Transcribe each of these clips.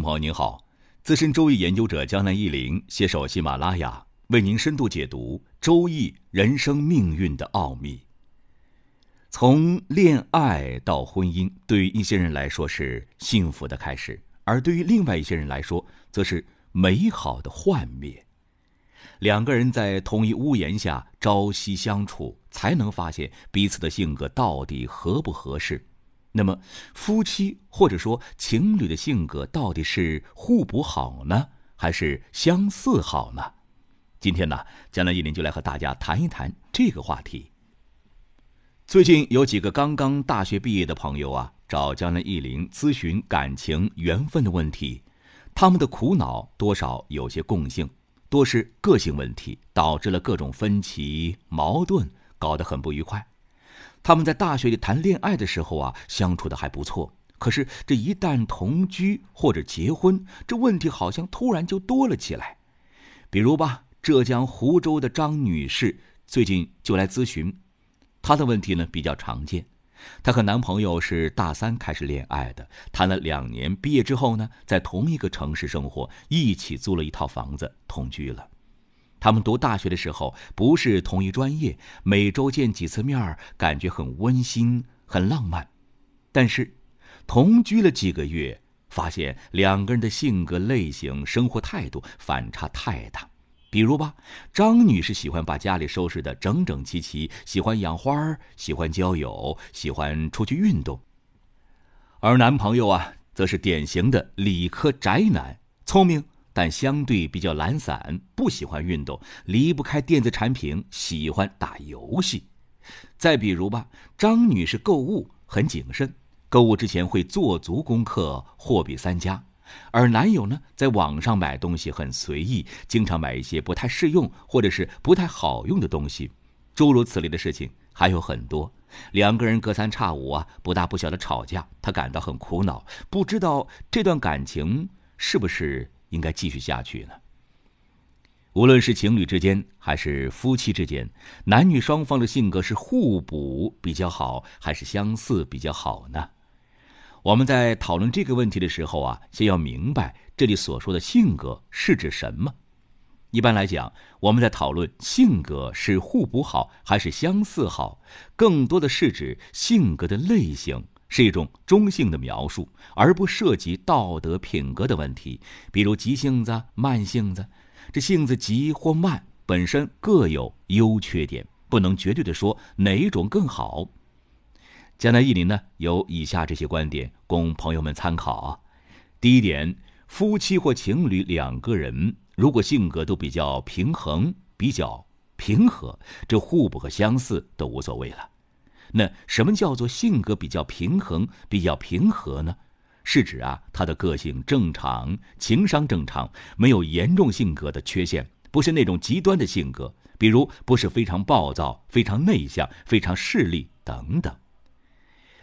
朋友您好，资深周易研究者江南一林携手喜马拉雅，为您深度解读周易人生命运的奥秘。从恋爱到婚姻，对于一些人来说是幸福的开始，而对于另外一些人来说，则是美好的幻灭。两个人在同一屋檐下朝夕相处，才能发现彼此的性格到底合不合适。那么，夫妻或者说情侣的性格到底是互补好呢，还是相似好呢？今天呢，江南一林就来和大家谈一谈这个话题。最近有几个刚刚大学毕业的朋友啊，找江南一林咨询感情缘分的问题，他们的苦恼多少有些共性，多是个性问题导致了各种分歧矛盾，搞得很不愉快。他们在大学里谈恋爱的时候啊，相处的还不错。可是这一旦同居或者结婚，这问题好像突然就多了起来。比如吧，浙江湖州的张女士最近就来咨询，她的问题呢比较常见。她和男朋友是大三开始恋爱的，谈了两年，毕业之后呢，在同一个城市生活，一起租了一套房子，同居了。他们读大学的时候不是同一专业，每周见几次面感觉很温馨、很浪漫。但是，同居了几个月，发现两个人的性格类型、生活态度反差太大。比如吧，张女士喜欢把家里收拾得整整齐齐，喜欢养花，喜欢交友，喜欢出去运动。而男朋友啊，则是典型的理科宅男，聪明。但相对比较懒散，不喜欢运动，离不开电子产品，喜欢打游戏。再比如吧，张女士购物很谨慎，购物之前会做足功课，货比三家；而男友呢，在网上买东西很随意，经常买一些不太适用或者是不太好用的东西。诸如此类的事情还有很多，两个人隔三差五啊，不大不小的吵架，她感到很苦恼，不知道这段感情是不是。应该继续下去呢。无论是情侣之间还是夫妻之间，男女双方的性格是互补比较好，还是相似比较好呢？我们在讨论这个问题的时候啊，先要明白这里所说的性格是指什么。一般来讲，我们在讨论性格是互补好还是相似好，更多的是指性格的类型。是一种中性的描述，而不涉及道德品格的问题。比如急性子、慢性子，这性子急或慢本身各有优缺点，不能绝对的说哪一种更好。江南一林呢有以下这些观点供朋友们参考啊。第一点，夫妻或情侣两个人如果性格都比较平衡、比较平和，这互补和相似都无所谓了。那什么叫做性格比较平衡、比较平和呢？是指啊，他的个性正常，情商正常，没有严重性格的缺陷，不是那种极端的性格，比如不是非常暴躁、非常内向、非常势利等等。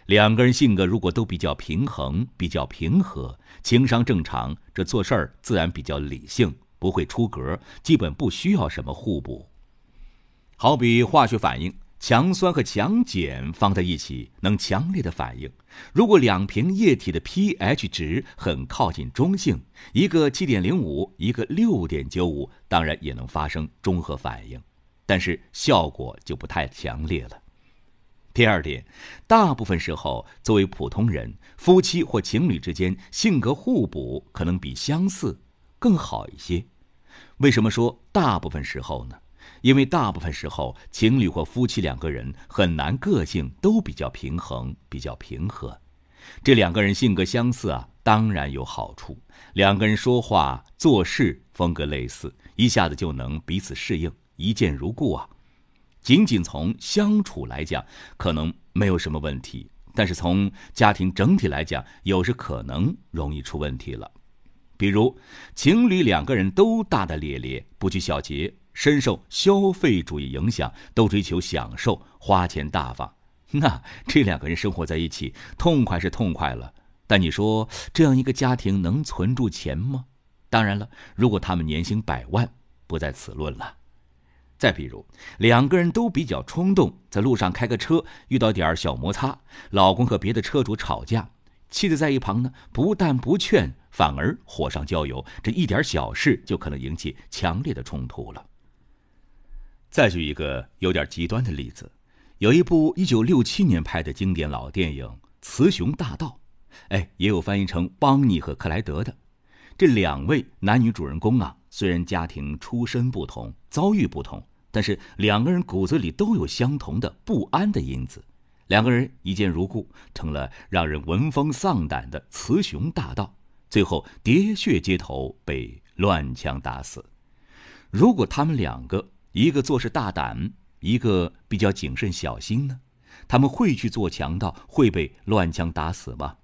两个人性格如果都比较平衡、比较平和，情商正常，这做事儿自然比较理性，不会出格，基本不需要什么互补。好比化学反应。强酸和强碱放在一起能强烈的反应。如果两瓶液体的 pH 值很靠近中性，一个七点零五，一个六点九五，当然也能发生中和反应，但是效果就不太强烈了。第二点，大部分时候作为普通人，夫妻或情侣之间性格互补可能比相似更好一些。为什么说大部分时候呢？因为大部分时候，情侣或夫妻两个人很难个性都比较平衡、比较平和。这两个人性格相似啊，当然有好处。两个人说话做事风格类似，一下子就能彼此适应，一见如故啊。仅仅从相处来讲，可能没有什么问题；但是从家庭整体来讲，有时可能容易出问题了。比如，情侣两个人都大大咧咧，不拘小节。深受消费主义影响，都追求享受、花钱大方。那这两个人生活在一起，痛快是痛快了，但你说这样一个家庭能存住钱吗？当然了，如果他们年薪百万，不在此论了。再比如，两个人都比较冲动，在路上开个车遇到点小摩擦，老公和别的车主吵架，妻子在一旁呢，不但不劝，反而火上浇油，这一点小事就可能引起强烈的冲突了。再举一个有点极端的例子，有一部一九六七年拍的经典老电影《雌雄大盗》，哎，也有翻译成邦尼和克莱德的。这两位男女主人公啊，虽然家庭出身不同，遭遇不同，但是两个人骨子里都有相同的不安的因子。两个人一见如故，成了让人闻风丧胆的雌雄大盗，最后喋血街头，被乱枪打死。如果他们两个，一个做事大胆，一个比较谨慎小心呢？他们会去做强盗，会被乱枪打死吗？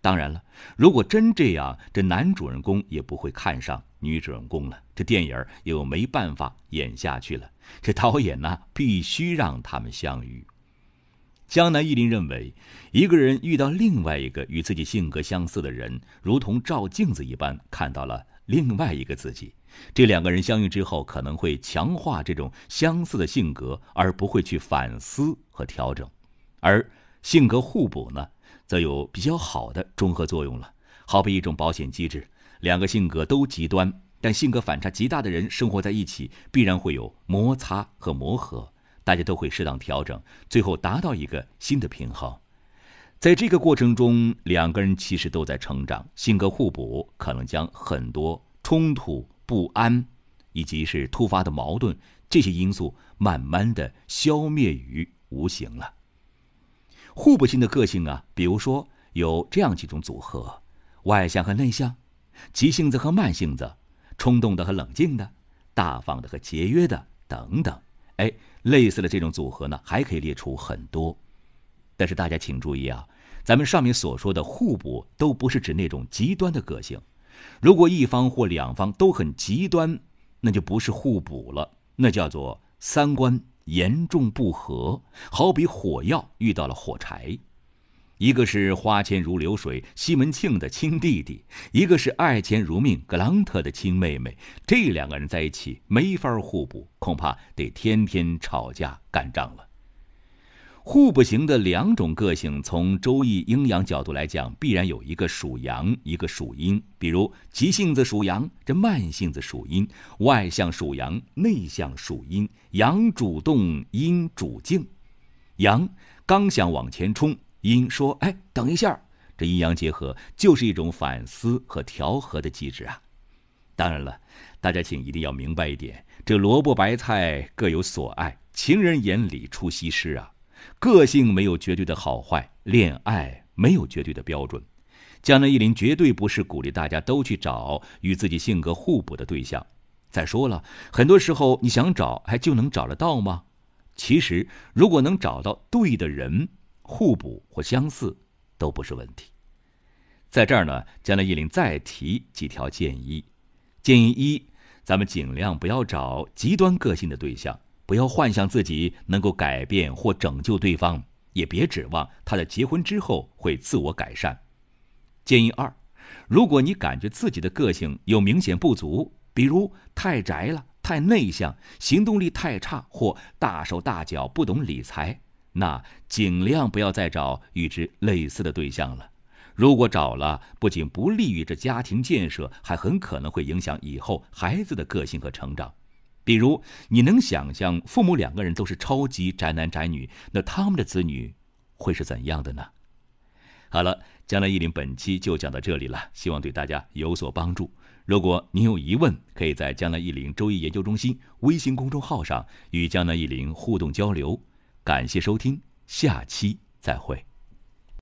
当然了，如果真这样，这男主人公也不会看上女主人公了，这电影又没办法演下去了。这导演呢，必须让他们相遇。江南忆林认为，一个人遇到另外一个与自己性格相似的人，如同照镜子一般，看到了另外一个自己。这两个人相遇之后，可能会强化这种相似的性格，而不会去反思和调整；而性格互补呢，则有比较好的中和作用了。好比一种保险机制，两个性格都极端，但性格反差极大的人生活在一起，必然会有摩擦和磨合，大家都会适当调整，最后达到一个新的平衡。在这个过程中，两个人其实都在成长，性格互补可能将很多冲突。不安，以及是突发的矛盾，这些因素慢慢的消灭于无形了。互补性的个性啊，比如说有这样几种组合：外向和内向，急性子和慢性子，冲动的和冷静的，大方的和节约的等等。哎，类似的这种组合呢，还可以列出很多。但是大家请注意啊，咱们上面所说的互补，都不是指那种极端的个性。如果一方或两方都很极端，那就不是互补了，那叫做三观严重不合。好比火药遇到了火柴，一个是花钱如流水西门庆的亲弟弟，一个是爱钱如命格朗特的亲妹妹，这两个人在一起没法互补，恐怕得天天吵架干仗了。互不型的两种个性，从周易阴阳角度来讲，必然有一个属阳，一个属阴。比如急性子属阳，这慢性子属阴；外向属阳，内向属阴。阳主动，阴主静。阳刚想往前冲，阴说：“哎，等一下。”这阴阳结合就是一种反思和调和的机制啊。当然了，大家请一定要明白一点：这萝卜白菜各有所爱，情人眼里出西施啊。个性没有绝对的好坏，恋爱没有绝对的标准。江南一林绝对不是鼓励大家都去找与自己性格互补的对象。再说了，很多时候你想找，还就能找得到吗？其实，如果能找到对的人，互补或相似都不是问题。在这儿呢，江南一林再提几条建议。建议一，咱们尽量不要找极端个性的对象。不要幻想自己能够改变或拯救对方，也别指望他在结婚之后会自我改善。建议二：如果你感觉自己的个性有明显不足，比如太宅了、太内向、行动力太差或大手大脚、不懂理财，那尽量不要再找与之类似的对象了。如果找了，不仅不利于这家庭建设，还很可能会影响以后孩子的个性和成长。比如，你能想象父母两个人都是超级宅男宅女，那他们的子女会是怎样的呢？好了，江南一林本期就讲到这里了，希望对大家有所帮助。如果您有疑问，可以在江南一林周易研究中心微信公众号上与江南一林互动交流。感谢收听，下期再会。